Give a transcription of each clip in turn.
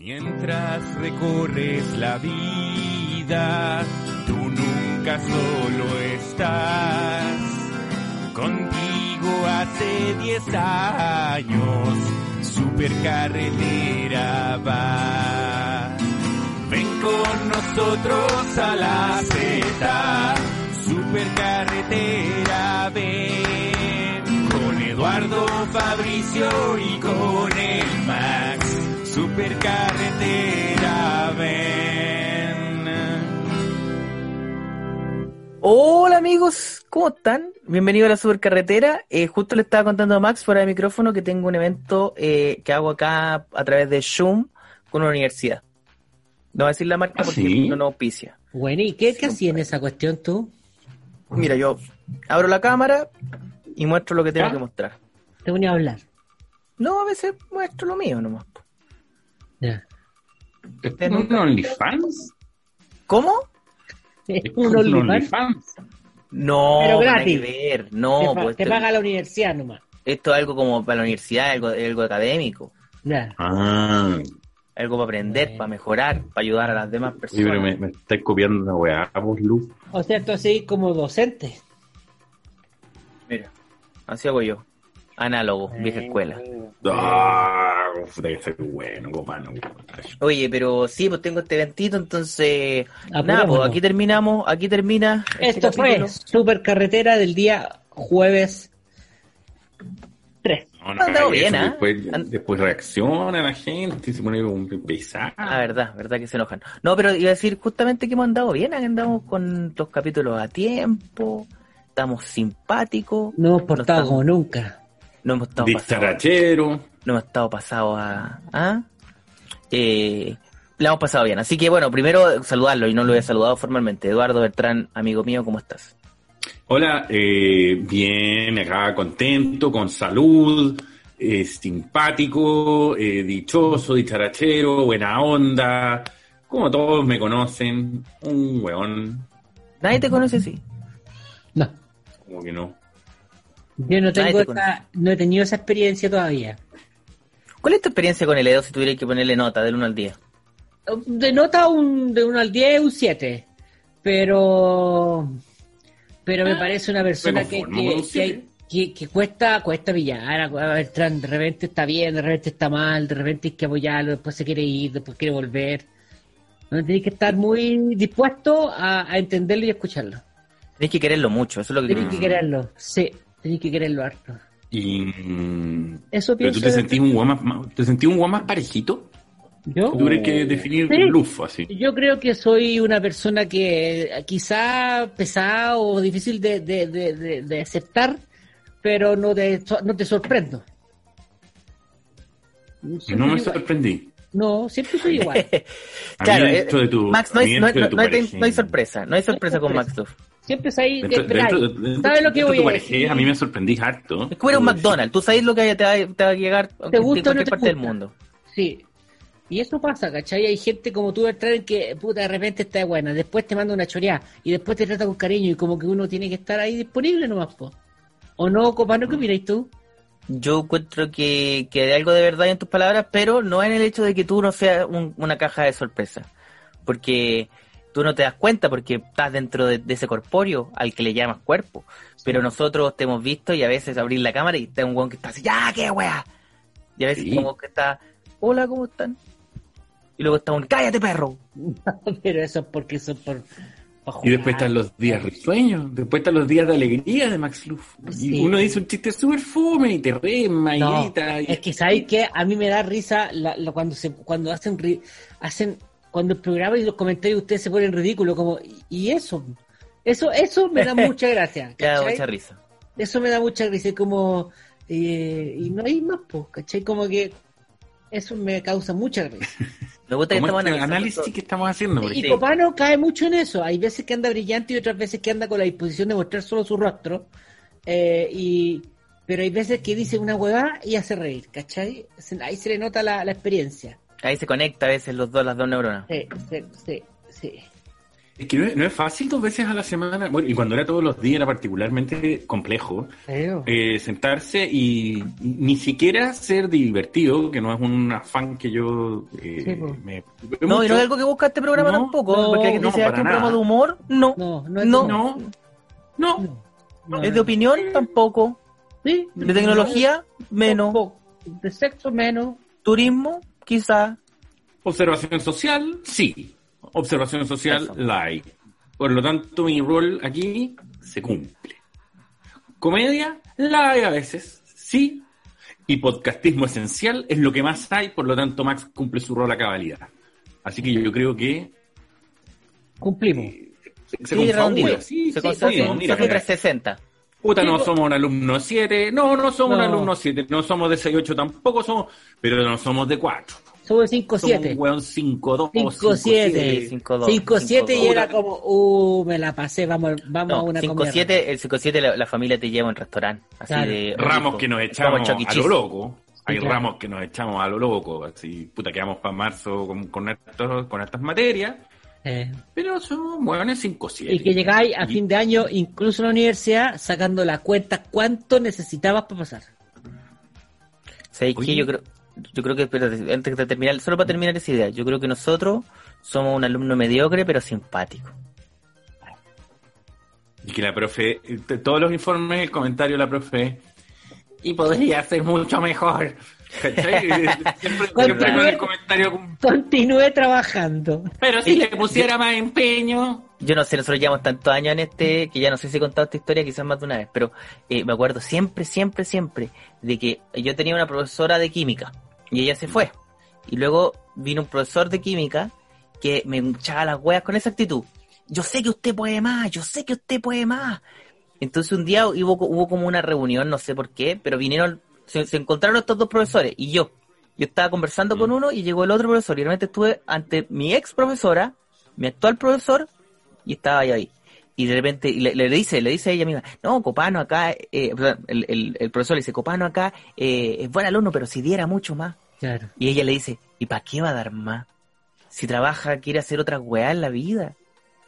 Mientras recorres la vida, tú nunca solo estás. Contigo hace 10 años, supercarretera va. Ven con nosotros a la Z, supercarretera ven. Con Eduardo Fabricio y con el Max, supercarretera ven. Hola amigos, ¿cómo están? Bienvenido a la Supercarretera. Eh, justo le estaba contando a Max fuera de micrófono que tengo un evento eh, que hago acá a través de Zoom con una universidad. No voy a decir la marca ¿Ah, porque sí? no nos auspicia. Bueno, ¿y qué, qué hacía en esa cuestión tú? Mira, yo abro la cámara y muestro lo que tengo ¿Ah? que mostrar. Te ponía a hablar. No, a veces muestro lo mío nomás. Ya. ¿Es un OnlyFans? ¿Cómo? Es ¿Es un OnlyFans. No, Pero gratis. que ver. No, te, pues te paga la universidad nomás. esto es algo como para la universidad, algo, algo académico. Ya. Ah, Algo para aprender, para mejorar, para ayudar a las demás sí, personas. pero me, me estáis copiando una weá, vos, Lu. O sea, tú así como docente. Mira, así hago yo. Análogo, vieja escuela. Ah, debe ser bueno, comano. Oye, pero sí, pues tengo este eventito, entonces... Nada, pues aquí terminamos, aquí termina... este Esto fue capítulo. Supercarretera del día jueves 3. No, no, eso, bien, ¿ah? después, And- después reacciona la gente y se pone un pesado. Ah, verdad, verdad que se enojan. No, pero iba a decir justamente que hemos andado bien, que andamos con los capítulos a tiempo, estamos simpáticos, No hemos portado estamos- como nunca. No hemos estado pasados, no hemos estado pasados a... ¿ah? Eh, la hemos pasado bien, así que bueno, primero saludarlo y no lo he saludado formalmente. Eduardo Bertrán, amigo mío, ¿cómo estás? Hola, eh, bien, acá contento, con salud, eh, simpático, eh, dichoso, dicharachero, buena onda, como todos me conocen, un weón, Nadie te conoce así. No. como que no. Yo no tengo te esa, no he tenido esa experiencia todavía. ¿Cuál es tu experiencia con el Edo si tuvieras que ponerle nota del 1 al 10? De nota un, de 1 al 10, un 7. Pero. Pero me parece una persona que, que, que, siete. que- que cuesta, cuesta pillar. A, ver, de repente está bien, de repente está mal, de repente hay que apoyarlo, después se quiere ir, después quiere volver. No tenéis que estar muy dispuesto a, a entenderlo y a escucharlo. Tienes que quererlo mucho, eso es lo que Tenéis que quererlo, sí, tenéis que quererlo harto. Y, Eso pero tú te sentís un weón más- más, te sentís un más parejito, ¿Yo? tú crees que definir Sí. luz así. Yo creo que soy una persona que quizá pesada o difícil de, de, de, de- de aceptar, pero no te, no te sorprendo. Siempre no me igual. sorprendí. No, siempre soy igual. A Claro, eh, dentro de tu, Max, no hay, no, no- hay- no hay sorpresa, no hay sorpresa con Max Duff. Siempre es ahí que Dentro, dentro- dentro- ¿Sabes lo que voy a pareja, decir? a mí me sorprendís harto. Es como eres un McDonald's, tú sabes lo que te va, te va a llegar ¿Te en gusta no cualquier te parte del mundo. Sí. Y eso pasa, ¿cachai? Hay gente como tú, Bertrand, que puta, de repente está buena, después te manda una choreada y después te trata con cariño y como que uno tiene que estar ahí disponible nomás, po. ¿O no, copano? ¿Qué miráis tú? Yo encuentro que, que hay algo de verdad en tus palabras, pero no en el hecho de que tú no seas un- una caja de sorpresa. Porque tú no te das cuenta porque estás dentro de, de ese corpóreo al que le llamas cuerpo. Pero nosotros te hemos visto y a veces abrir la cámara y está un weón que está así, ¡ya, qué wea! Y a veces Sí. como que está, hola, ¿cómo están? Y luego está un, cállate perro. Pero eso es porque eso es por, Y después están los días risueños, después están los días de alegría de Max Luff. Y uno dice un chiste súper fome y te rema y No, grita. y- es que sabéis que a mí me da risa la- la- cuando se cuando hacen ri- hacen cuando el programa y los comentarios de ustedes se ponen ridículos como y, eso eso eso me da mucha gracia da mucha risa. eso me da mucha risa como eh, y no hay más pues ¿cachai? como que eso me causa mucha risa Me gusta que estamos este analizando análisis todo. que estamos haciendo. por Y. Copano cae mucho en eso. Hay veces que anda brillante y otras veces que anda con la disposición de mostrar solo su rostro. Eh, y Pero hay veces que dice una huevada y hace reír, ¿cachai? Ahí se le nota la, la experiencia. Ahí se conecta a veces los dos, las dos neuronas. Sí, sí, sí, sí. Es que no es, no es fácil dos veces a la semana, bueno, y cuando era todos los días era particularmente complejo, Feo. eh, sentarse y, y ni siquiera ser divertido, que no es un afán que yo eh, Sí, me... No, y no es algo que busca este programa No, tampoco. no, porque alguien no, dice, "Ah, para ¿este es un programa nada. de humor? No. No, no es No. de- No, no, No, no, ¿Es de opinión? Tampoco. Sí, ¿De tecnología? Menos. De sexo, menos. ¿Turismo? Quizá. Observación social, sí. Observación social, Eso. like. Por lo tanto, mi rol aquí se cumple. Comedia, la hay a veces, sí. Y podcastismo esencial es lo que más hay, por lo tanto, Max cumple su rol a cabalidad. Así que yo, creo que Cumplimos. eh, se, se Sí, confabula, redondito. sí, se sí, mira, 360. Puta, no somos un alumno 7, no, no somos un No. alumno 7, no somos de 6-8 tampoco, somos, pero no somos de 4. Somos 5-7. Somos un weón 5-2, 5-7. 5-2, 5-7 y 5-2. era como, uh, me la pasé, vamos, vamos a No, una 5-7, el 5-7 la, la familia te lleva a un restaurante. Así Claro. de ramos rico. que nos echamos a lo loco. Hay claro. ramos que nos echamos a lo loco. Así, puta, quedamos para marzo con, con, estos- con estas materias. Eh, Pero somos hueones 5-7. y que llegáis a Y- fin de año, incluso en la universidad, sacando la cuenta cuánto necesitabas para pasar. ¿Sabéis qué? Yo creo, yo creo que, espérate, antes de terminar, solo para terminar esa idea, yo creo que nosotros somos un alumno mediocre pero simpático. Y que la profe, todos los informes, el comentario de la profe, y podría ser mucho mejor. Siempre, siempre con el comentario, Continúe trabajando. pero si le pusiera más empeño. Yo no sé, nosotros llevamos tantos años en este, que ya no sé si he contado esta historia quizás más de una vez, pero eh, me acuerdo siempre, siempre, siempre de que yo tenía una profesora de química y ella se fue. Y luego vino un profesor de química que me echaba las hueas con esa actitud. Yo sé que usted puede más, yo sé que usted puede más. Entonces un día hubo, hubo como una reunión, no sé por qué, pero vinieron, se, se encontraron estos dos profesores y yo. Yo estaba conversando con uno y llegó el otro profesor y realmente estuve ante mi ex profesora, mi actual profesor y estaba ahí, ahí. Y de repente y le, le dice, le dice a ella misma, no, Copano acá, eh, el, el- el profesor le dice, Copano acá eh, es buen alumno, pero si diera mucho más. Claro. Y ella le dice, ¿y para qué va a dar más? Si trabaja, quiere hacer otra weá en la vida.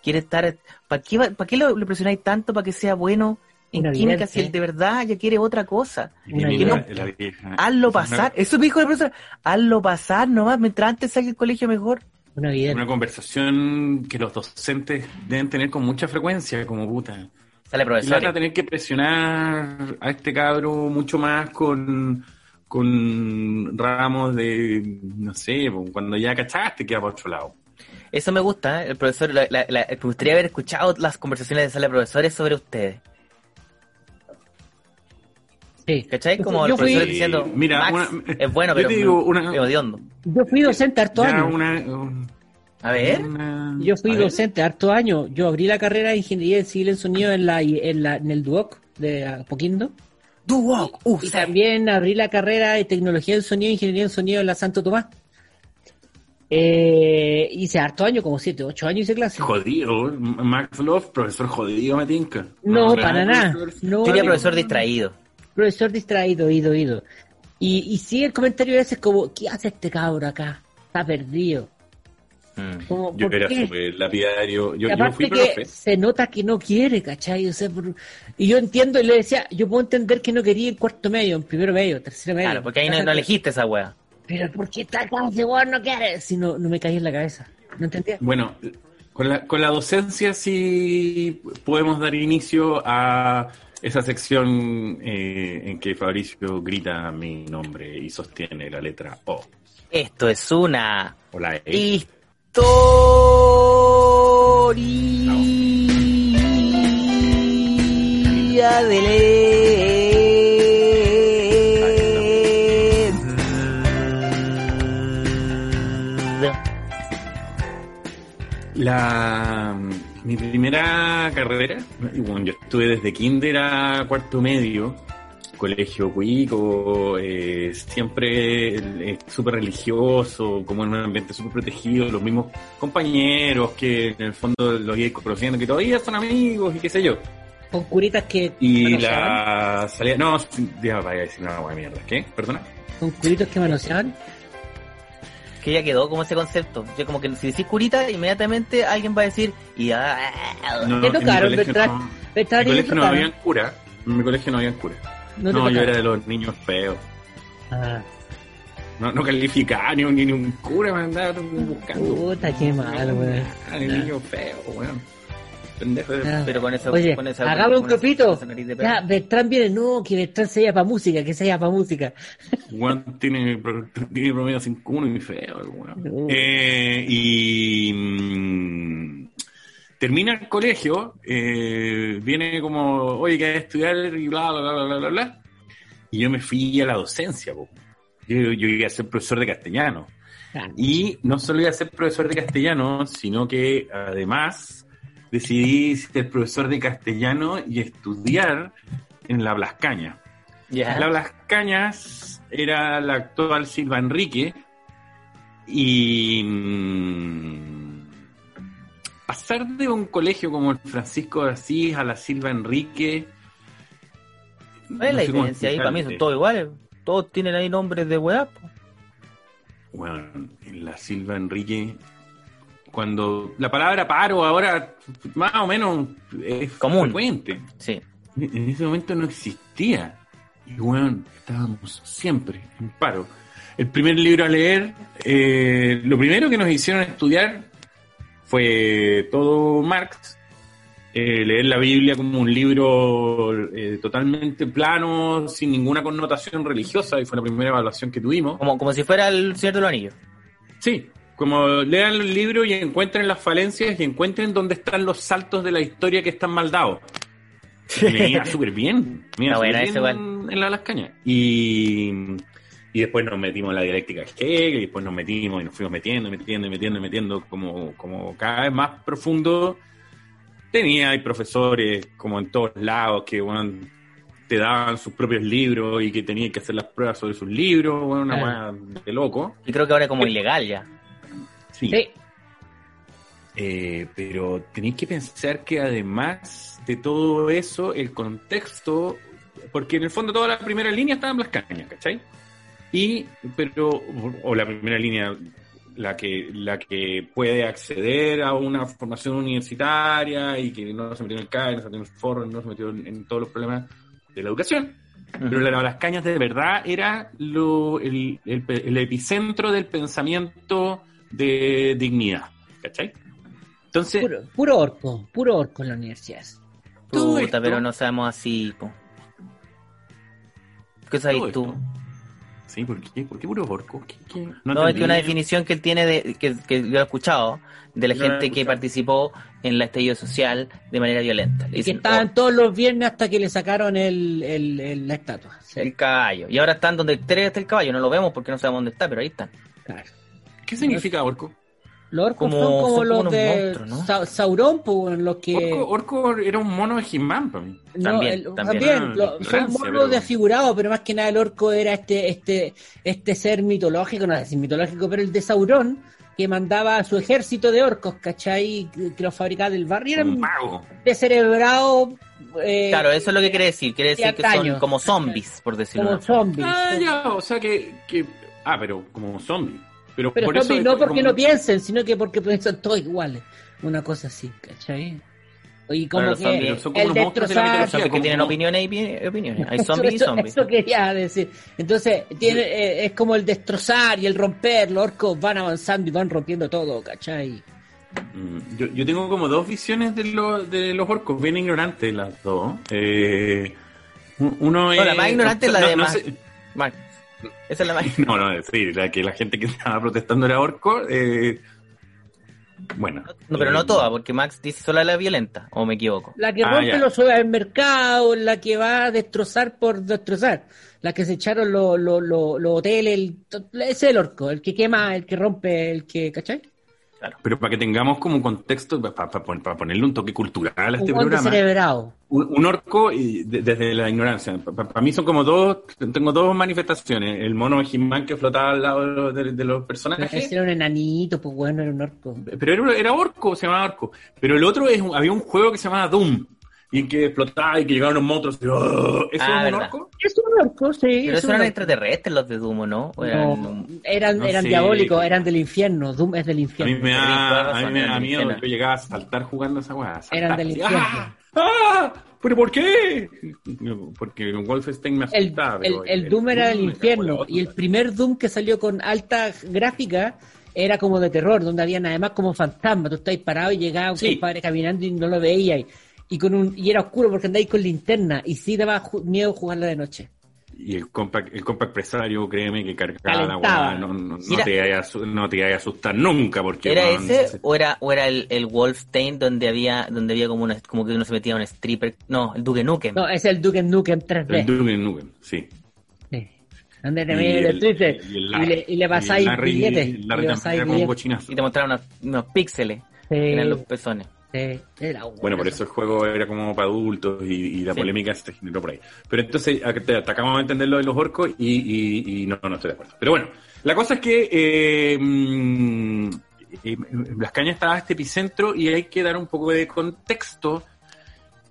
Quiere estar, ¿para qué, va- para qué lo, lo presionáis tanto para que sea bueno en Una química si él de verdad ya quiere otra cosa? La- la vieja- Hazlo pasar. Eso me dijo el profesor. Hazlo pasar nomás, mientras antes salga el colegio mejor. Una conversación que los docentes deben tener con mucha frecuencia, como puta. Sale Y profesor. van a tener que presionar a este cabro mucho más con, con ramos de, no sé, pues, cuando ya cachaste queda por otro lado. Eso me gusta, ¿eh? el profesor, la- la- la- me gustaría haber escuchado las conversaciones de sala de profesores sobre ustedes. Sí. ¿Cachai? Yo Como fui- el yo fui- profesor Sí, diciendo, mira, Max una- es bueno, yo pero te digo una- es odiondo. Yo fui docente harto una- un- A ver, una- Yo fui ver. docente harto años. Yo abrí la carrera de ingeniería civil en sonido en la en, la, en el Duoc de Apoquindo. Duoc, uh, Y también abrí la carrera de tecnología en sonido e ingeniería en sonido en la Santo Tomás. Eh, hice harto años, como 7, 8 años hice clase. Jodido, Max Love, profesor jodido, me tinca. No, ¿verdad? para nada. Profesor- No, Yo no, profesor no. distraído. Profesor distraído, ido, ido. Y, y sí, el comentario a veces como, ¿qué hace este cabro acá? Está perdido. Mm. Como, Yo ¿por era súper lapidario. Yo, Y yo aparte fui que profe. se nota que no quiere, ¿cachai? O sea, por- Y yo entiendo, y le decía, yo puedo entender que no quería en cuarto medio, en primero medio, tercero medio. Claro, porque ahí no, no elegiste esa wea. Pero ¿por qué está acá ese weón no quiere? Si no, no me caía en la cabeza. ¿No entendía? Bueno, con la, con la docencia sí podemos dar inicio a esa sección eh, en que Fabricio grita mi nombre y sostiene la letra O. Esto es una O la E. historia de LED. La, mi primera carrera, bueno, yo estuve desde kinder a cuarto medio, colegio cuico, eh, siempre es súper religioso, como en un ambiente súper protegido, los mismos compañeros que en el fondo los iba conociendo, que todavía son amigos y qué sé yo. Con curitas que. Y la salida, no, a decir una buena mierda, ¿qué? ¿Perdona? Con curitos que manoseaban. Que ya quedó como ese concepto. Yo como que si decís curita, inmediatamente alguien va a decir, y ah, No, ¿Te en mi tocaron, colegio no- En mi ¿y te colegio no habían cura, en mi colegio no habían cura. No, yo era de los niños feos. Ah, No, no calificaba ni un, ni un cura me andaba buscando. puta, qué mal, weón. Ah, el niño feo, weón. Pendejo de- Ah. pero con eso, Oye, con esa, hagamos un con esa- esa de perro. Ya, Beltrán viene, no, que Beltrán se llama para música, que se llama para música. Weón tiene, tiene promedio 5-1 y feo, weón. Uh. Eh, y mm, termina el colegio, eh, viene como, oye, que hay que estudiar y bla, bla, bla, bla, bla, bla. Y yo me fui a la docencia, po. Yo, yo iba a ser profesor de castellano. Ah, Y no solo iba a ser profesor de castellano, sino que además decidí ser profesor de castellano y estudiar en la Blascaña. La Blas Cañas era la actual Silva Enrique y mm, pasar de un colegio como el Francisco de Asís a la Silva Enrique. ¿Cuál es la no diferencia ahí? Para mí son todos iguales. Todos tienen ahí nombres de weá. Bueno, en la Silva Enrique, cuando la palabra paro ahora más o menos es Común. frecuente. Sí. En ese momento no existía. Y bueno, estábamos siempre en paro. El primer libro a leer, eh, lo primero que nos hicieron estudiar fue todo Marx, eh, leer la Biblia como un libro eh, totalmente plano, sin ninguna connotación religiosa, y fue la primera evaluación que tuvimos. Como, como si fuera el Señor de los Anillos. Sí, como lean el libro y encuentren las falencias y encuentren dónde están los saltos de la historia que están mal dados. Iba súper bien. Buena súper ese bien en la Las Cañas. Y, y después nos metimos en la dialéctica de Hegel, y después nos metimos y nos fuimos metiendo, metiendo, metiendo, metiendo, como, como cada vez más profundo. Tenía hay profesores como en todos lados que bueno, te daban sus propios libros y que tenían que hacer las pruebas sobre sus libros, bueno, una weá de loco. Y creo que ahora es como ilegal ya. Sí. Sí, Eh, pero tenéis que pensar que además de todo eso, el contexto, porque en el fondo toda la primera línea estaba en Las Cañas, ¿cachai? Y, pero, o la primera línea, la que, la que puede acceder a una formación universitaria y que no se metió en el CAE, no se metió en el foro, no se metió en, en todos los problemas de la educación. Pero la, Las Cañas de verdad era lo, el, el- el epicentro del pensamiento de dignidad, ¿cachai? Entonces, puro, puro orco, puro orco en la universidad. Puta, esto- pero no sabemos así, po. ¿Qué sabes tú? esto- Sí, ¿por qué? ¿Por qué puro orco? ¿Qué- qué? No, es que una definición que él tiene, de, que, que yo he escuchado, de la Yo gente que participó en la estallido social de manera violenta. Le Y que estaban todos los viernes hasta que le sacaron el, el- el- la estatua. "Oh, Sí, el caballo. Y ahora están donde tres está el caballo. No lo vemos porque no sabemos dónde está, pero ahí están. claro. ¿Qué significa orco? Los orcos Como- son como son como los de ¿no? Sa- Sauron, pues, los que... Orco, orco era un mono de He-Man para mí. No, También, el- también. también, Ah, lo- son monos pero- desfigurados, pero más que nada el orco era este, este, este ser mitológico, no sé si mitológico, pero el de Sauron, que mandaba a su ejército de orcos, ¿cachai? Que, que los fabricaba del barrio, Un eran mago. descerebrados, eh, Claro, eso es lo que quiere decir. Quiere decir que son como zombies, por decirlo como de una forma. zombies. Ah, ya, o sea que, que... Ah, pero como zombie. Pero, Pero por zombies eso no porque como- no piensen, sino que porque piensan todos iguales. Una cosa así, ¿cachai? Y como Claro, los que zombies son como el los monstruos de la destrozar... Porque como- tienen opiniones y pi- opiniones. Hay Eso- zombies y eso, zombies. eso quería decir. Entonces, tiene, eh, es como el destrozar y el romper. Los orcos van avanzando y van rompiendo todo, ¿cachai? Mm, Yo, yo tengo como dos visiones de, lo- de los orcos, bien ignorantes las dos. Eh, uno es... No, la más ignorante es la de no más- sé- Mark, esa es la más... No, no, sí, la que la gente que estaba protestando era orco. Eh, bueno. No, pero eh, no toda, porque Max dice solo la violenta, o me equivoco. La que Ah, rompe ya. los supermercados, la que va a destrozar por destrozar. La que se echaron los los- los- los hoteles. el- ese es el orco, el que quema, el que rompe, el que, ¿cachai? Pero para que tengamos como un contexto, para, ponerle un toque cultural a este Un programa. celebrado. Un, un orco y de- desde la ignorancia. Para mí son como dos, tengo dos manifestaciones. El mono He-Man que flotaba al lado de, de los personajes. Ese era un enanito, pues bueno, era un orco. Pero era, era orco, se llamaba orco. Pero el otro es un- había un juego que se llamaba Doom. Y en que explotaba y que llegaban los monstruos. y, ¡oh! ¿Eso Ah, es un verdad. orco? Es un orco, sí. Pero es eso eran extraterrestres los de Dumo, ¿no? O eran- No, eran, No eran sé. diabólicos, eran del infierno. Doom es del A mí infierno. me da, a mí me da miedo. infierno. Yo llegaba a saltar jugando esa weá. a. Eran del infierno. ¡Ah! ¡Ah! ¿Pero por qué? Porque Wolfenstein me asustaba. el, el Doom era del infierno. Y el primer Doom que salió con alta gráfica era como de terror, donde habían además como fantasmas. Tú estabas parado y llegaba un Sí. compadre caminando y no lo veías. Y, con un, y era oscuro porque andáis con linterna. Y sí daba ju- miedo jugarla de noche. Y el compact, el compact empresario, créeme que cargaba la Calentaba. weá. No, no, no te a, no te vaya a asustar nunca. Porque, ¿Era ese se- o era, o era el, el Wolfstein donde había, donde había como, una, como que uno se metía a un stripper? No, el Duke Nukem. No, es el Duke Nukem 3D. El Duke Nukem, sí. Sí. Donde te Y el el- Twitter y el y, Larry- le, y le pasáis billetes. y le pasáis billetes. Y te mostraban unos, unos píxeles. Sí, que eran los pezones. Sí, era Bueno, por eso el juego era como para adultos y, y la Sí. polémica se generó por ahí. Pero entonces acabamos de entender lo de los orcos y, y- y no, no estoy de acuerdo. Pero bueno, la cosa es que eh, mm, eh, Las Cañas estaba este epicentro y hay que dar un poco de contexto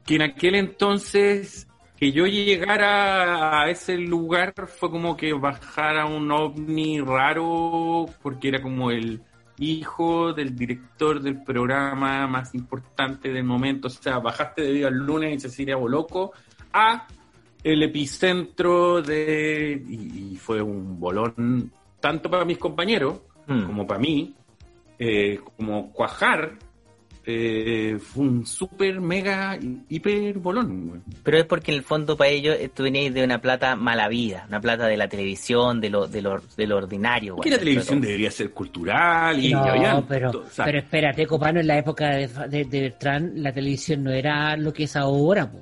que en aquel entonces que yo llegara a ese lugar fue como que bajara un ovni raro porque era como el hijo del director del programa más importante del momento, o sea, bajaste debido al lunes y Cecilia Boloco a el epicentro de y, y fue un bolón tanto para mis compañeros Mm. como para mí, eh, como cuajar, eh, fue un súper mega hiper bolón. güey. Pero es porque en el fondo para ellos eh, tú venías de una plata mala vida, una plata de la televisión, de lo, de lo, de lo ordinario. Güey, la televisión debería ser cultural y no, pero, to- o sea, pero espérate, Copano, en la época de, de, de Bertrand, la televisión no era lo que es ahora, po.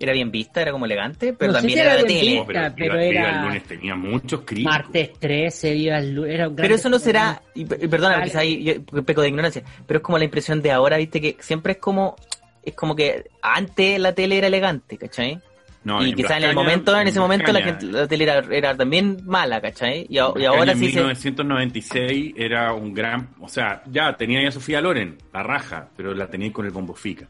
Era bien vista, era como elegante, pero No también si era era la bien tele. vista. pero, pero Viva- Viva era- el lunes tenía muchos críticos. Martes 13, Viva el Lunes, era un gran... Pero eso no será, y, y perdona, Dale. quizá ahí yo peco de ignorancia, pero es como la impresión de ahora, viste, que siempre es como, es como que antes la tele era elegante, ¿cachai? No, y en quizá en el momento, en ese momento la, gente, la tele era, era también mala, ¿cachai? Y, a- y ahora en sí se... 1996 era un gran, o sea, ya tenía ya Sofía Loren, la raja, pero la tenía con el bombo fica.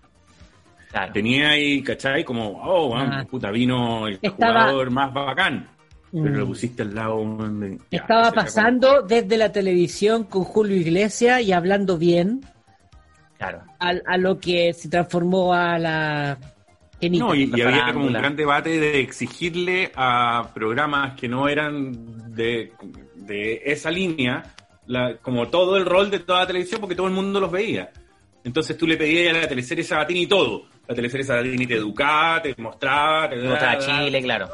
Claro. Tenía ahí, ¿cachai? Como, oh, Ah. puta, vino el Estaba- jugador más bacán. Pero Mm. lo pusiste al lado. de- ya, Estaba pasando desde la televisión con Julio Iglesias y hablando bien Claro. a, a lo que se transformó a la... No, y, la y había como un gran debate de exigirle a programas que no eran de, de esa línea, la- como todo el rol de toda la televisión, porque todo el mundo los veía. Entonces tú le pedías a la teleserie Sabatini todo. La teleserie Sabatini te educaba, te mostraba, te Mostraba Chile, claro.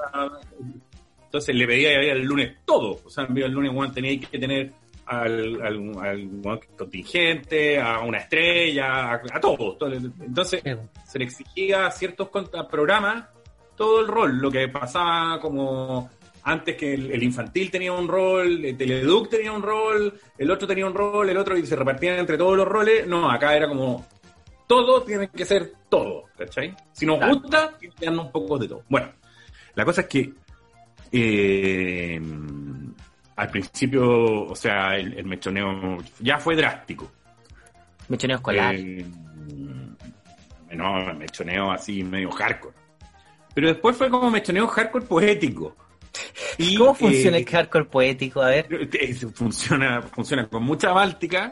Entonces le pedía y había el lunes todo. O sea, el lunes Juan tenía que tener al, al, al weón contingente, a una estrella, a, a todos. todo. Entonces Sí. se le exigía a ciertos programas todo el rol, lo que pasaba como antes que el, el infantil tenía un rol, el Teleduc tenía un rol, el otro tenía un rol, el otro y se repartían entre todos los roles. No, acá era como todo tiene que ser todo, ¿cachai? Si nos Claro. gusta, tiene que darnos un poco de todo. Bueno, la cosa es que eh, al principio, o sea, el, el mechoneo ya fue drástico. Mechoneo escolar. Eh, no, mechoneo así medio hardcore. Pero después fue como mechoneo hardcore poético. Y, ¿Cómo funciona eh, el hardcore poético? A ver. funciona, funciona con mucha báltica,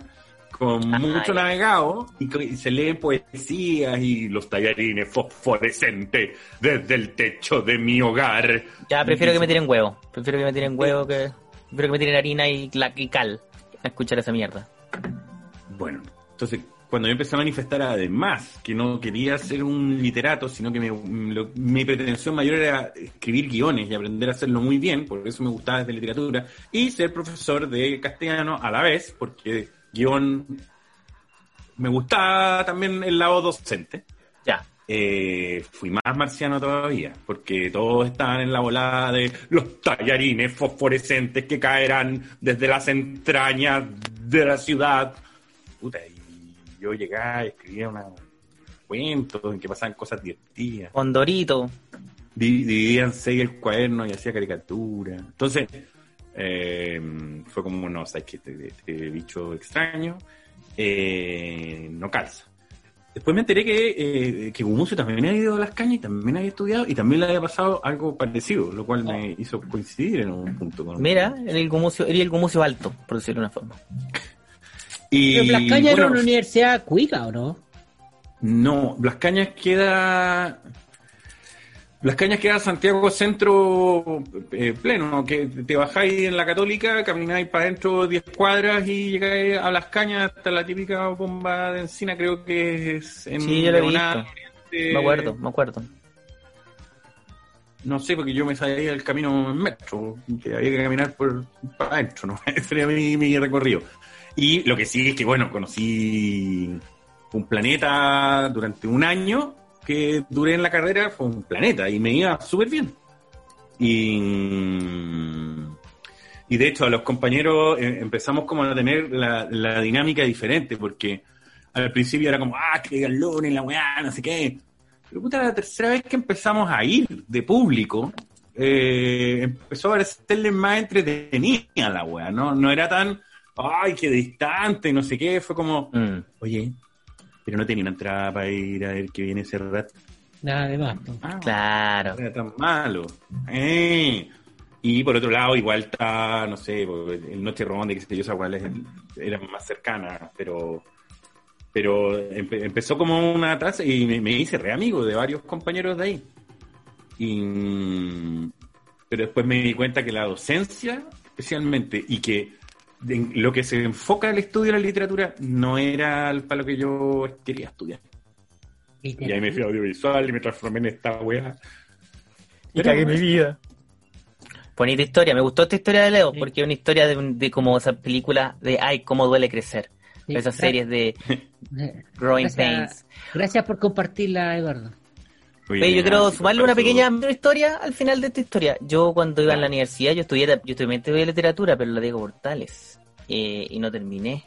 con Ah, mucho ya. navegado, y, se leen poesías y los tallarines fosforescentes desde el techo de mi hogar. Ya, prefiero que me tiren huevo. Prefiero que me tiren huevo que... Prefiero que me tiren harina y, y cal. A escuchar esa mierda. Bueno, entonces cuando yo empecé a manifestar además que no quería ser un literato, sino que me- lo- mi pretensión mayor era escribir guiones y aprender a hacerlo muy bien, por eso me gustaba desde literatura, y ser profesor de castellano a la vez, porque guion me gustaba también el lado docente. Ya. Eh, fui más marciano todavía, porque todos estaban en la volada de los tallarines fosforescentes que caerán desde las entrañas de la ciudad puta, y yo llegaba y escribía una cuentos en que pasaban cosas divertidas. Condorito. Di- Dividía en seis el cuaderno y hacía caricatura. Entonces, eh, fue como, no, sabes que este, este bicho extraño eh, no calza. Después me enteré que, eh, que Gumucio también había ido a las cañas y también había estudiado y también le había pasado algo parecido, lo cual me hizo coincidir en un punto con Mira, era el gumucio, era el gumucio alto, por decirlo de una forma. Y, Pero Las Cañas era una universidad cuica, ¿o no? No, Las Cañas queda. Las Cañas queda Santiago Centro eh, pleno, que te bajáis en la Católica, camináis para adentro 10 cuadras y llegáis a Las Cañas hasta la típica bomba de encina, creo que es en Sí, yo lo he Leonardo, visto. Oriente. Me acuerdo, me acuerdo. No sé, porque yo me salí del camino en metro, que había que caminar por para adentro, ¿no? Ese era mi, mi recorrido. Y lo que sí es que, bueno, conocí un planeta durante un año que duré en la carrera, fue un planeta y me iba súper bien. Y, y de hecho, a los compañeros eh, empezamos como a tener la, la dinámica diferente, porque al principio era como, ah, que lunes, la weá, no sé qué. Pero puta, la tercera vez que empezamos a ir de público, eh, empezó a parecerle más entretenida la weá, ¿no? No era tan, ay, qué distante, no sé qué, fue como, Mm. oye, pero no tenía una entrada para ir a ver que viene ese rato. Nada de más. Ah, Claro. no era tan malo. Eh. Y por otro lado, igual está, no sé, el Noche Ronda, que sé yo, esa weá es- era más cercana, pero pero empe- empezó como una taza y me, me hice re amigo de varios compañeros de ahí. Y, pero después me di cuenta que la docencia, especialmente, y que de- lo que se enfoca el estudio de la literatura no era el- para lo que yo quería estudiar. Y ahí me fui a audiovisual y me transformé en esta weá. Y cagué mi vida. Bonita historia, me gustó esta historia de Leo, Sí. porque es una historia de, un- de como esa película de Ay, cómo duele crecer. Sí, Esas series de Growing Gracias. Pains. Gracias por compartirla, Eduardo. Oye, yo quiero sumarle una pequeña historia al final de esta historia. Yo cuando iba a la universidad, yo estudié, yo estudié literatura, pero la Diego Portales. eh, y no terminé.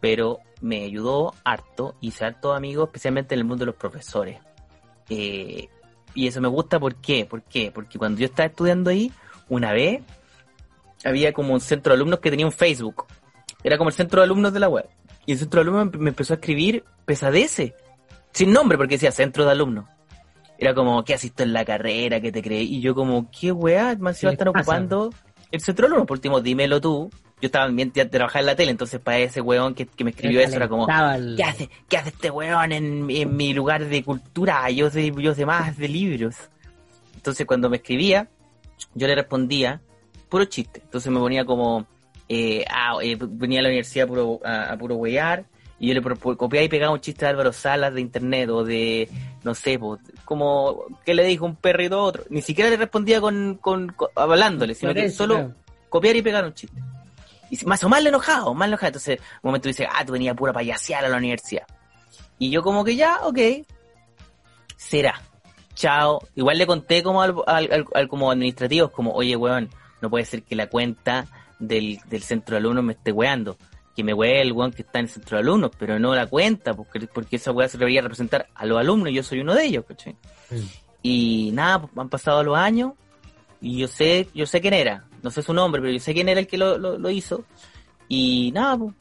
Pero me ayudó harto, hice harto amigos, especialmente en el mundo de los profesores. Eh, y eso me gusta, ¿por qué? ¿Por qué? Porque cuando yo estaba estudiando ahí, una vez, había como un centro de alumnos que tenía un Facebook. Era como el centro de alumnos de la web. Y el centro de alumnos me empezó a escribir pesadeces. Sin nombre, porque decía centro de alumnos. Era como, ¿qué haces tú en la carrera? ¿Qué te crees? Y yo como, ¿qué weá? Más ¿Qué se va a estar pasa? ocupando el alumnos. Por último, dímelo tú. Yo estaba bien ya trabajaba en la tele, entonces para ese weón que, que me escribió eso era como, el- ¿qué hace, ¿qué hace este weón en, en mi lugar de cultura? Yo sé, yo sé más de libros. Entonces cuando me escribía, yo le respondía puro chiste. Entonces me ponía como, eh, ah, eh, venía a la universidad a puro, a, a puro weyar, y yo le copiaba y pegaba un chiste de Álvaro Salas de internet o de, no sé, po, como que le dijo un perrito a otro. Ni siquiera le respondía con, con, con- hablándole, sino que solo claro. copiar y pegar un chiste. Y más o más enojado, más enojado. Entonces, un momento dice, ah, tú venías pura payasear a la universidad. Y yo como que ya, ok, será. Chao. Igual le conté como al, al- al- al- como administrativos, como, oye, weón, no puede ser que la cuenta del, del centro de alumnos me esté weando. Que me wee el weón que está en el centro de alumnos, pero no la cuenta, porque, porque esa weá se debería representar a los alumnos y yo soy uno de ellos, ¿cachai? Mm. Y nada, pues, han pasado los años y yo sé, yo sé quién era, no sé su nombre, pero yo sé quién era el que lo, lo, lo hizo. Y nada, pues,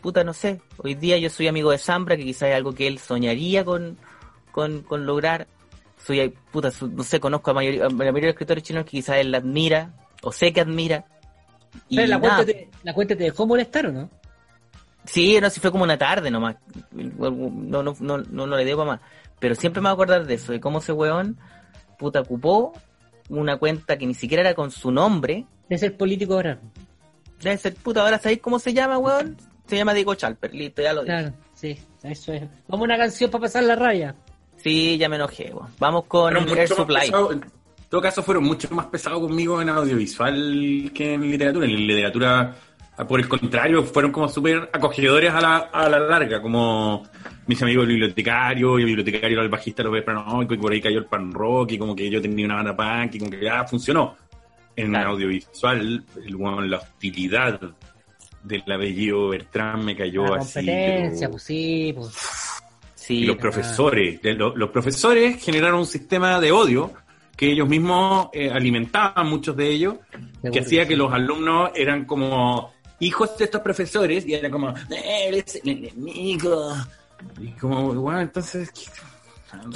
puta, no sé. Hoy día yo soy amigo de Zambra, que quizás es algo que él soñaría con, con, con lograr. Soy, puta, no sé, conozco a, mayoría, a la mayoría de escritores chinos que quizás él admira, o sé que admira. Y Pero la, nada, cuenta te, la cuenta te dejó molestar, ¿o no? Sí, no, si fue como una tarde nomás. No, no, no, no, no le debo más. Pero siempre me voy a acordar de eso, de cómo ese weón, puta, ocupó una cuenta que ni siquiera era con su nombre. De ser político ahora. Debe ser, puta, ahora sabéis cómo se llama, weón. Se llama Diego Chalper, listo, ya lo dije. Claro, sí, eso es. Vamos a una canción para pasar la raya. Sí, ya me enojé, weón. Vamos con Air mucho más Supply. pesados- en todo caso, fueron mucho más pesados conmigo en audiovisual que en literatura. En literatura, por el contrario, fueron como súper acogedores a la, a la larga, como mis amigos el bibliotecario, y el bibliotecario era el bajista de los paranoicos, y por ahí cayó el pan rock, y como que yo tenía una banda punk, y como que ya funcionó. En Claro. audiovisual, el, la hostilidad del apellido Bertrán me cayó La así. competencia, pero- pues sí, pues. Sí, y los profesores, de- los profesores generaron un sistema de odio que ellos mismos eh, alimentaban, muchos de ellos, que hacía que que sí. los alumnos eran como hijos de estos profesores y era como, "Eh, eres el enemigo. Y como, bueno, entonces, ¿qué-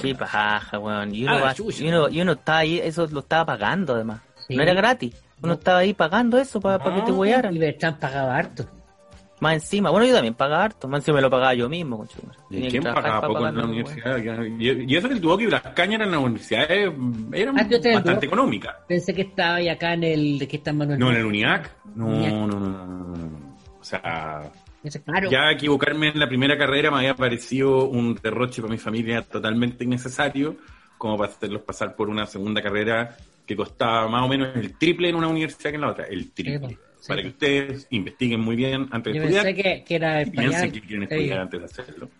Sí, paja, weón. Y uno, Ah, va- y uno, y uno estaba ahí, eso lo estaba pagando además. Sí. No era gratis. Uno No. estaba ahí pagando eso para que te No. huearan. Y Bertrán pagaba harto. Más encima. Bueno, yo también pagaba harto. Más encima me lo pagaba yo mismo, concho. ¿Y que quién pagaba poco en la universidad? Y, y eso que el tuvo que las cañas en las universidades eran Ah, ¿tú estás en bastante Duoc? económicas. Pensé que estaba ahí acá en el. ¿De qué está Manuel? No, en el UNIAC. No, UNIAC. no, no, no, no, no. O sea, Claro. ya equivocarme en la primera carrera me había parecido un derroche para mi familia totalmente innecesario, como para hacerlos pasar por una segunda carrera que costaba más o menos el triple en una universidad que en la otra. El triple. Sí, sí, para que ustedes investiguen muy bien antes de Yo estudiar. pensé que, que era español. que quieren Sí. estudiar antes de hacerlo.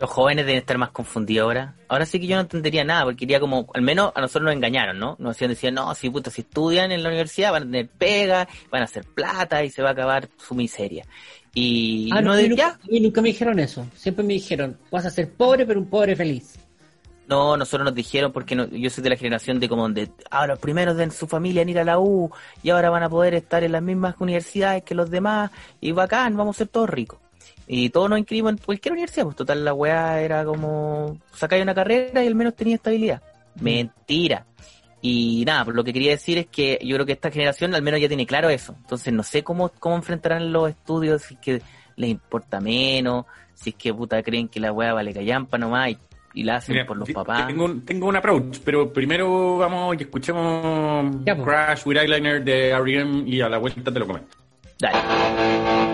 Los jóvenes deben estar más confundidos ahora. Ahora sí que yo no entendería nada, porque iría como, al menos a nosotros nos engañaron, ¿no? Nos hacían decir, no, si puta, si estudian en la universidad van a tener pega, van a hacer plata y se va a acabar su miseria. Y Ah, no de nunca, ya. y nunca me dijeron eso. Siempre me dijeron, vas a ser pobre, pero un pobre feliz. No, nosotros nos dijeron porque no- yo soy de la generación de como de ahora los primeros de su familia en ir a la U y ahora van a poder estar en las mismas universidades que los demás y bacán, vamos a ser todos ricos. Y todos nos inscribimos en cualquier universidad, pues total la weá era como sacáis una carrera y al menos tenía estabilidad. Mentira. Y nada, pues lo que quería decir es que yo creo que esta generación al menos ya tiene claro eso. Entonces no sé cómo, cómo enfrentarán los estudios, si es que les importa menos, si es que puta creen que la weá vale callampa nomás y, y la hacen Mira, por los papás. Tengo un, tengo un approach, pero primero vamos y escuchemos Ya, pues. Crash with Eyeliner de R.E.M. y a la vuelta te lo comento. Dale.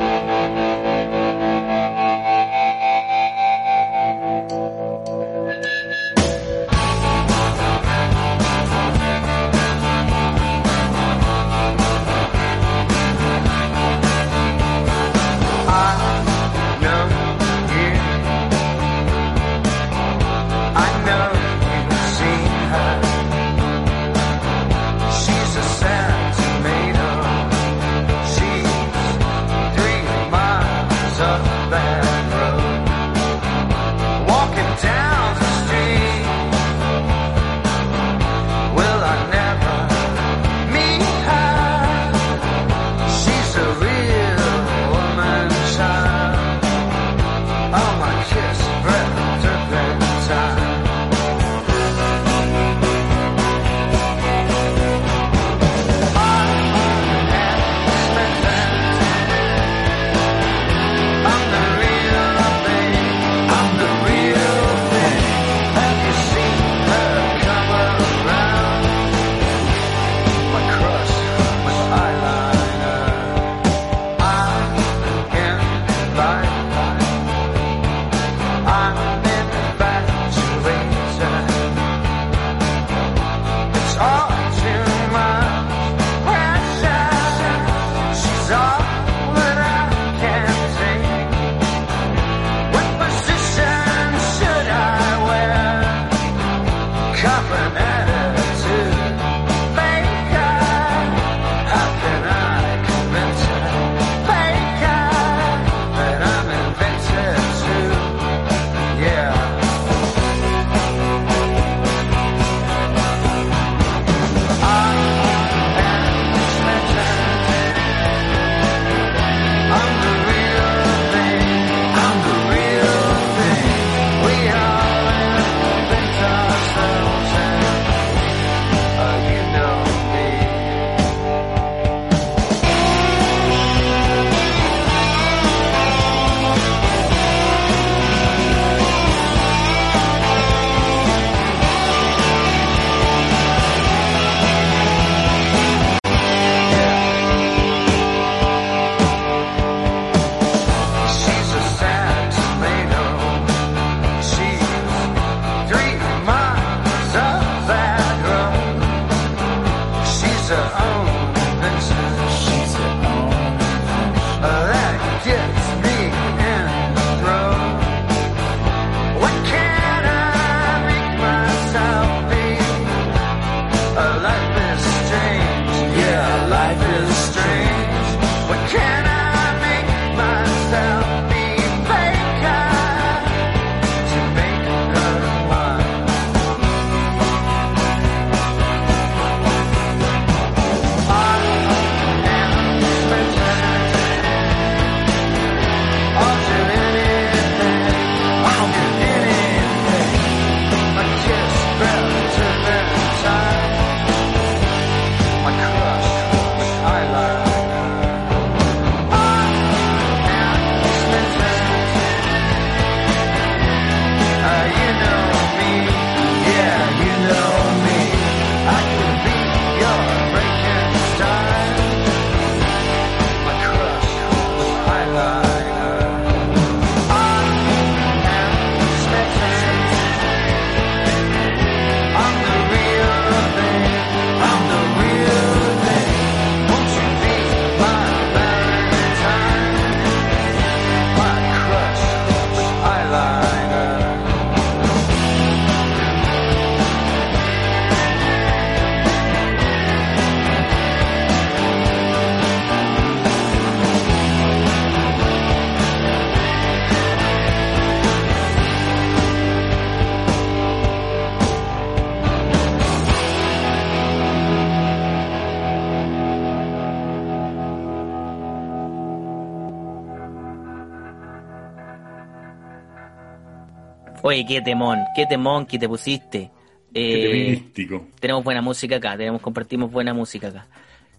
Oye, qué temón, qué temón que te pusiste. Qué Eh, místico. tenemos buena música acá, tenemos, compartimos buena música acá.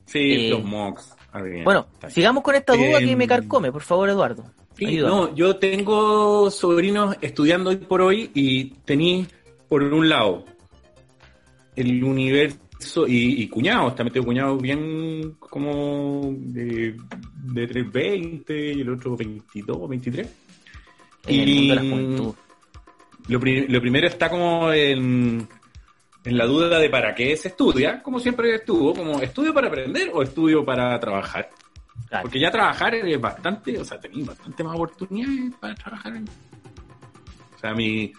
Sí, eh, los mocks. Bueno, sigamos con esta duda que me carcome, por favor, Eduardo. Sí, no, yo tengo sobrinos estudiando hoy por hoy y tení, por un lado, el universo y, y cuñados, también tengo cuñados bien como de, de 320 y el otro 22, 23. En el mundo de la Y- juventud. Lo, pri- lo primero está como en, en la duda de para qué se estudia, como siempre estuvo, como estudio para aprender o estudio para trabajar. Claro. Porque ya trabajar es bastante, o sea, tenéis bastante más oportunidades para trabajar. en- O sea, mi.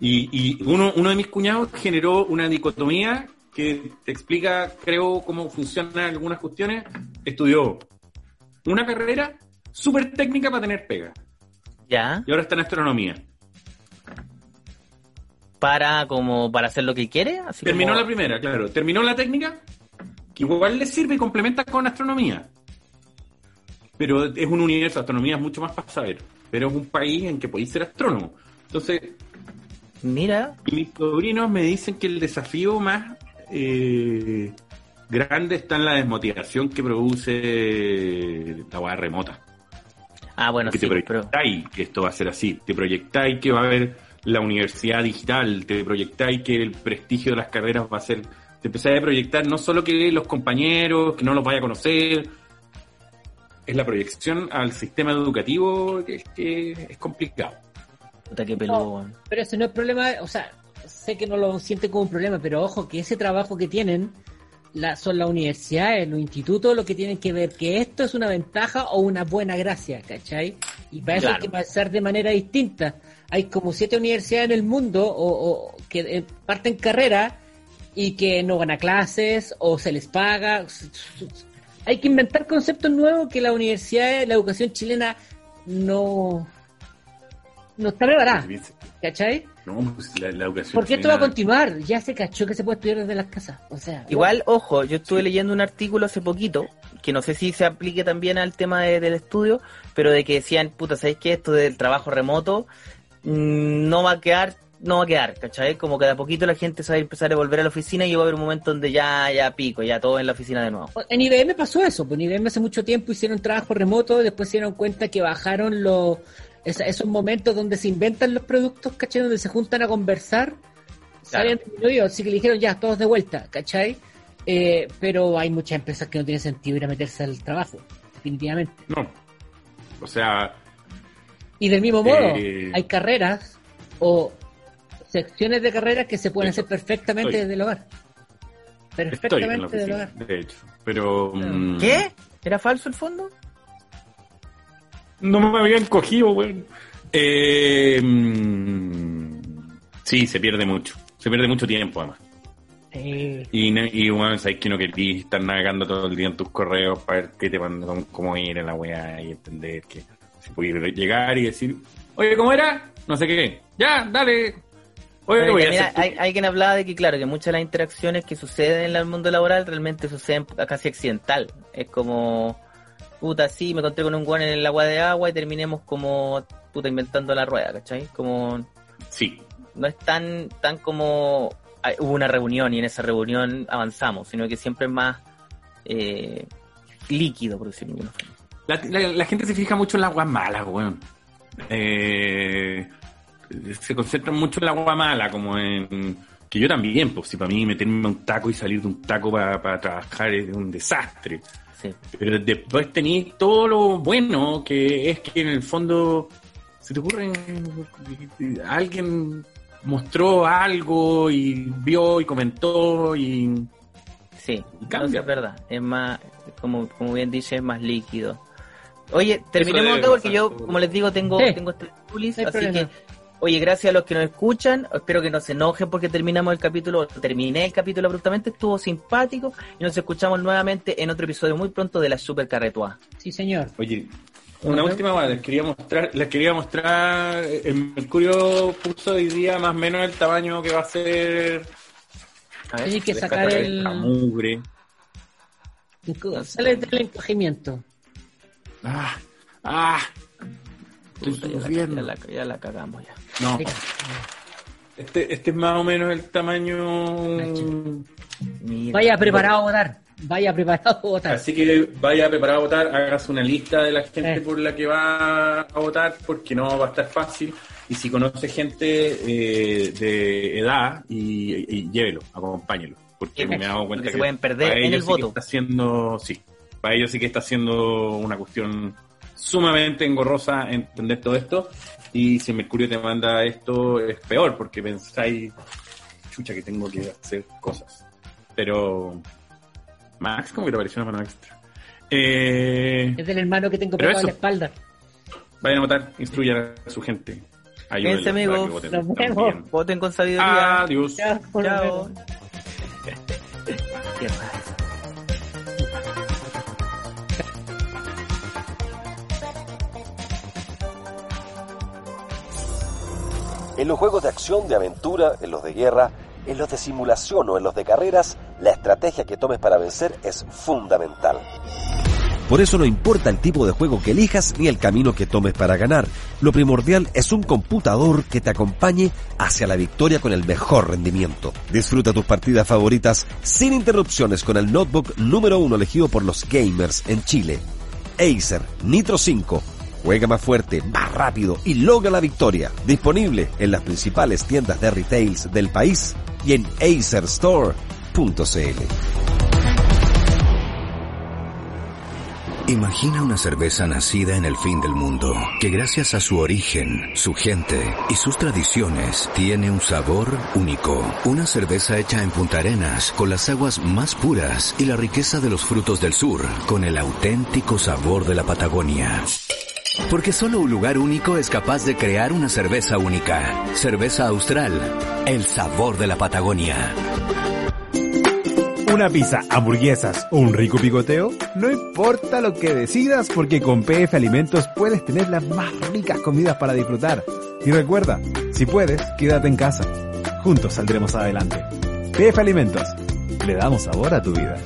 Y, y uno, uno de mis cuñados generó una dicotomía que te explica, creo, cómo funcionan algunas cuestiones. Estudió una carrera súper técnica para tener pega. Ya, Y ahora está en astronomía. Para como para hacer lo que quiere. Así Terminó como- la primera, claro. Terminó la técnica, que igual le sirve y complementa con astronomía. Pero es un universo, astronomía es mucho más para saber. Pero es un país en que podéis ser astrónomo. Entonces, Mira, mis sobrinos me dicen que el desafío más eh, grande está en la desmotivación que produce la hueá remota. ah, bueno, que sí, te pero proyectáis que esto va a ser así. Te proyectáis que va a haber la universidad digital. Te proyectáis que el prestigio de las carreras va a ser. Te empezáis a proyectar no solo que los compañeros, que no los vaya a conocer. Es la proyección al sistema educativo que, que es complicado. puta que peludo. Pero ese no es problema, o sea, sé que no lo sienten como un problema, pero ojo que ese trabajo que tienen la, son las universidades, los institutos, lo que tienen que ver que esto es una ventaja o una buena gracia, ¿cachai? Y para eso Claro. hay que pensar de manera distinta. Hay como siete universidades en el mundo o, o que eh, parten carrera y que no van a clases o se les paga. Hay que inventar conceptos nuevos que la universidad, la educación chilena no, no está preparada, ¿cachai? No, pues la, la educación. Porque esto va a continuar. Ya se cachó que se puede estudiar desde las casas. O sea, Igual, ojo, yo estuve leyendo un artículo hace poquito, que no sé si se aplique también al tema de- del estudio, pero de que decían, puta, ¿sabéis qué? Esto del trabajo remoto no va a quedar, no va a quedar, ¿cachai? Como que de a poquito la gente se va a empezar a volver a la oficina y va a haber un momento donde ya, ya pico, ya todo en la oficina de nuevo. En IBM pasó eso, pues en IBM hace mucho tiempo hicieron trabajo remoto, después se dieron cuenta que bajaron los esos momentos donde se inventan los productos, ¿cachai? Donde se juntan a conversar, se habían disminuido, así que le dijeron ya, todos de vuelta, ¿cachai? Eh, pero hay muchas empresas que no tiene sentido ir a meterse al trabajo, definitivamente. No. O sea, Y del mismo modo, Eh, hay carreras o secciones de carreras que se pueden hacer perfectamente estoy. desde el hogar. Perfectamente desde el hogar. de hecho. Pero. mm, ¿Qué? ¿Era falso el fondo? No me habían cogido, weón. Eh, mm, sí, se pierde mucho. Se pierde mucho tiempo, además. Sí. Y, y bueno, sabes que no querís estar navegando todo el día en tus correos para ver qué te mandan, cómo ir en la weá y entender que si puedes llegar y decir, oye, ¿cómo era? No sé qué. Ya, dale. Oye, voy a hay, hay quien hablaba de que, claro, que muchas de las interacciones que suceden en el mundo laboral realmente suceden casi accidental. Es como, puta, sí, me encontré con un guan en el agua de agua y terminemos como, puta, inventando la rueda, ¿cachai? Como, Sí, no es tan, tan como, hubo una reunión y en esa reunión avanzamos, sino que siempre es más eh, líquido, por decirlo de alguna forma. La, la- la gente se fija mucho en las aguas malas, weón. Eh, se concentran mucho en la agua mala, como en... Que yo también, pues si para mí meterme a un taco y salir de un taco para trabajar es un desastre. Sí. Pero después tenéis todo lo bueno, que es que en el fondo se te ocurre... Alguien mostró algo y vio y comentó y... Sí, no, es verdad. Es más, como, como bien dice, es más líquido. Oye, terminemos acá porque pasar yo, como les digo, tengo, Sí. tengo este No hay así problema. que, oye, gracias a los que nos escuchan. Espero que no se enojen porque terminamos el capítulo, terminé el capítulo abruptamente, estuvo simpático y nos escuchamos nuevamente en otro episodio muy pronto de la Super Carretua. Sí, señor. Oye, una última cosa, les quería mostrar, les quería mostrar, eh, el Mercurio puso hoy día más o menos el tamaño que va a ser A ver, Hay que sacar el. la mugre. Sale del encogimiento. Ah, ah. Puta, ya, la, ya la- ya la cagamos ya. No, este, este es más o menos el tamaño. Mira. Vaya preparado a votar. Vaya preparado a votar. Así que vaya preparado a votar, hagas una lista de la gente Eh. por la que va a votar, porque no va a estar fácil. Y si conoce gente eh, de edad, y, y llévelo, acompáñelo. Porque Sí, me he dado cuenta porque se que pueden perder en el sí que voto. Está haciendo, sí, para ellos sí que está haciendo una cuestión sumamente engorrosa entender todo esto. Y si Mercurio te manda esto, es peor, porque pensáis, chucha, que tengo que hacer cosas. Pero Max, como que te apareció una mano extra. Eh, Es del hermano que tengo pegado en la espalda. vayan a votar, instruyan a su gente. Cuídense, amigos. voten Nos vemos. también. Voten con sabiduría. Adiós. Chao, Chao. En los juegos de acción, de aventura, en los de guerra, en los de simulación o en los de carreras, la estrategia que tomes para vencer es fundamental. Por eso no importa el tipo de juego que elijas ni el camino que tomes para ganar. Lo primordial es un computador que te acompañe hacia la victoria con el mejor rendimiento. Disfruta tus partidas favoritas sin interrupciones con el notebook número uno elegido por los gamers en Chile. Acer Nitro 5. Juega más fuerte, más rápido y logra la victoria. Disponible en las principales tiendas de retails del país y en acerstore.cl. Imagina una cerveza nacida en el fin del mundo, que gracias a su origen, su gente y sus tradiciones tiene un sabor único. Una cerveza hecha en Punta Arenas, con las aguas más puras y la riqueza de los frutos del sur, con el auténtico sabor de la Patagonia. Porque solo un lugar único es capaz de crear una cerveza única. Cerveza Austral, el sabor de la Patagonia. Una pizza, hamburguesas o un rico picoteo, no importa lo que decidas porque con PF Alimentos puedes tener las más ricas comidas para disfrutar. Y recuerda, si puedes, quédate en casa. Juntos saldremos adelante. PF Alimentos, le damos sabor a tu vida.